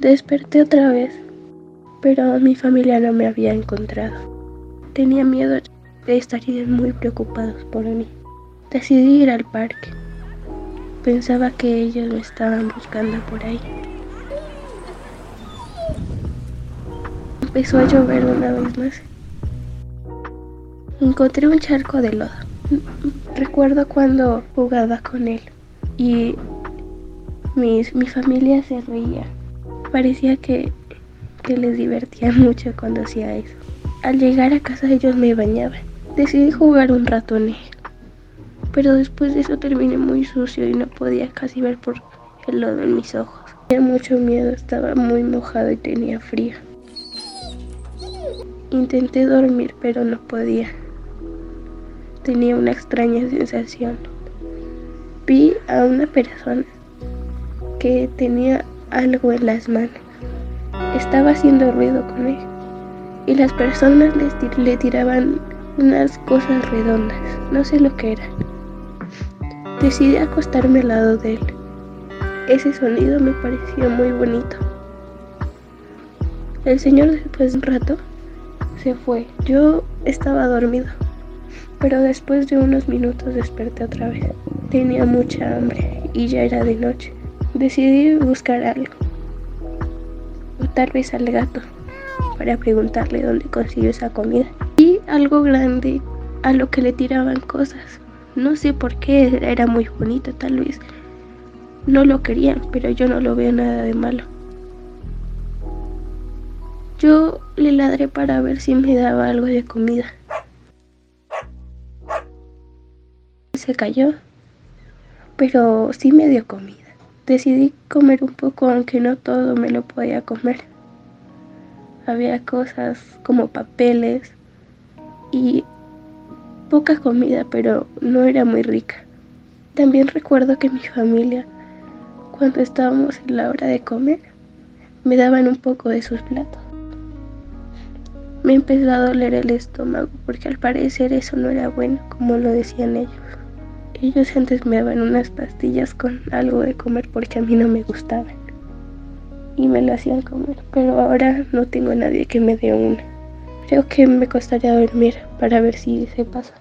Desperté otra vez, pero mi familia no me había encontrado. Tenía miedo de estar muy preocupados por mí. Decidí ir al parque. Pensaba que ellos me estaban buscando por ahí. Empezó a llover una vez más. Encontré un charco de lodo. Recuerdo cuando jugaba con él y mi familia se reía. Parecía que, que les divertía mucho cuando hacía eso. Al llegar a casa ellos me bañaban. Decidí jugar un él. Pero después de eso terminé muy sucio y no podía casi ver por el lodo en mis ojos. Tenía mucho miedo, estaba muy mojado y tenía frío. Intenté dormir, pero no podía tenía una extraña sensación. Vi a una persona que tenía algo en las manos. Estaba haciendo ruido con él. Y las personas le, tiraban unas cosas redondas. No sé lo que eran. Decidí acostarme al lado de él. Ese sonido me pareció muy bonito. El señor después de un rato se fue. Yo estaba dormido pero después de unos minutos desperté otra vez. Tenía mucha hambre y ya era de noche. Decidí buscar algo, o tal vez al gato, para preguntarle dónde consiguió esa comida. Y algo grande a lo que le tiraban cosas. No sé por qué, era muy bonito tal vez. No lo querían, pero yo no lo veo nada de malo. Yo le ladré para ver si me daba algo de comida. se cayó, pero sí me dio comida. Decidí comer un poco, aunque no todo me lo podía comer. Había cosas como papeles y poca comida, pero no era muy rica. También recuerdo que mi familia, cuando estábamos en la hora de comer, me daban un poco de sus platos. Me empezó a doler el estómago porque al parecer eso no era bueno, como lo decían ellos. Ellos antes me daban unas pastillas con algo de comer porque a mí no me gustaban. Y me lo hacían comer. Pero ahora no tengo nadie que me dé una. Creo que me costaría dormir para ver si se pasa.